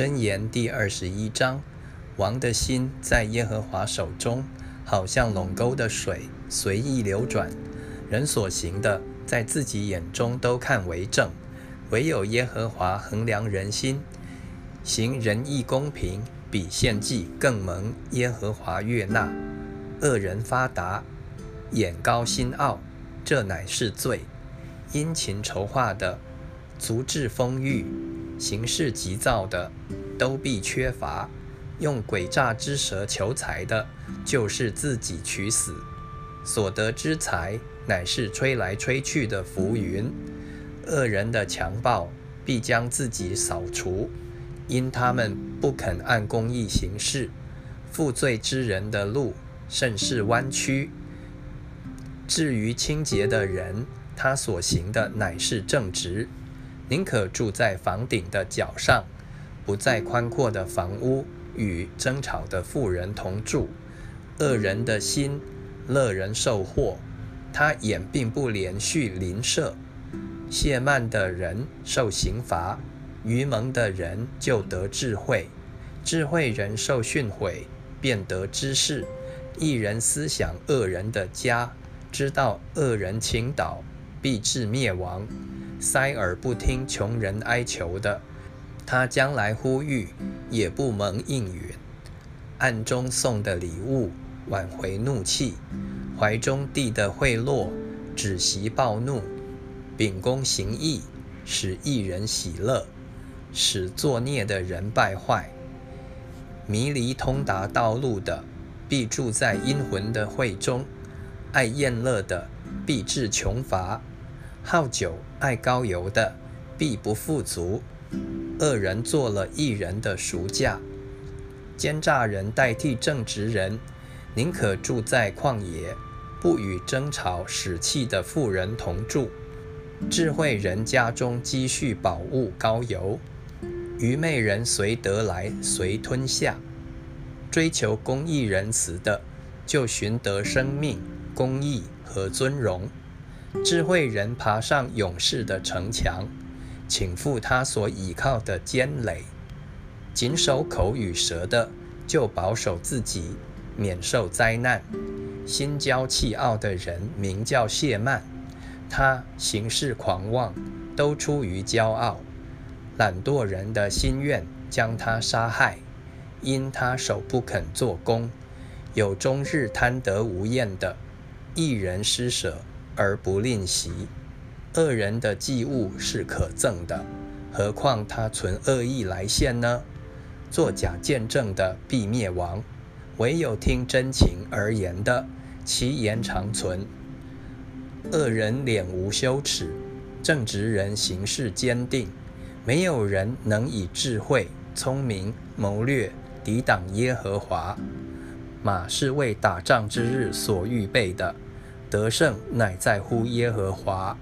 箴言第二十一章：王的心在耶和华手中，好像垄沟的水，随意流转。人所行的，在自己眼中都看为正，唯有耶和华衡量人心，行仁义公平，比献祭更蒙耶和华悦纳。恶人发达，眼高心傲，这乃是罪。殷勤筹划的，足智丰裕。行事急躁的，都必缺乏；用诡诈之舌求财的，就是自己取死。所得之财，乃是吹来吹去的浮云。恶人的强暴，必将自己扫除，因他们不肯按公义行事。负罪之人的路，甚是弯曲。至于清洁的人，他所行的乃是正直。宁可住在房顶的角上，不在宽阔的房屋与争吵的妇人同住。恶人的心乐人受祸，他眼并不连续邻舍。懈慢的人受刑罚，愚蒙的人就得智慧。智慧人受训诲，便得知识。一人思想恶人的家，知道恶人倾倒，必致灭亡。塞耳不听穷人哀求的，他将来呼吁也不蒙应允。暗中送的礼物挽回怒气，怀中递的贿赂止息暴怒。秉公行义，使一人喜乐，使作孽的人败坏。迷离通达道路的，必住在阴魂的会中；爱宴乐的，必致穷乏。好酒爱高油的，必不富足；恶人做了一人的赎价，奸诈人代替正直人，宁可住在旷野，不与争吵使气的富人同住。智慧人家中积蓄宝物高油，愚昧人随得来随吞下。追求公义仁慈的，就寻得生命、公义和尊荣。智慧人爬上勇士的城墙，请负他所倚靠的坚垒；谨守口与舌的，就保守自己，免受灾难。心骄气傲的人名叫谢曼，他行事狂妄，都出于骄傲。懒惰人的心愿将他杀害，因他手不肯做工。有终日贪得无厌的，一人施舍。而不吝惜，恶人的祭物是可憎的，何况他存恶意来献呢？作假见证的必灭亡，唯有听真情而言的，其言长存。恶人脸无羞耻，正直人行事坚定。没有人能以智慧、聪明、谋略抵挡耶和华。马是为打仗之日所预备的。得胜乃在乎耶和华。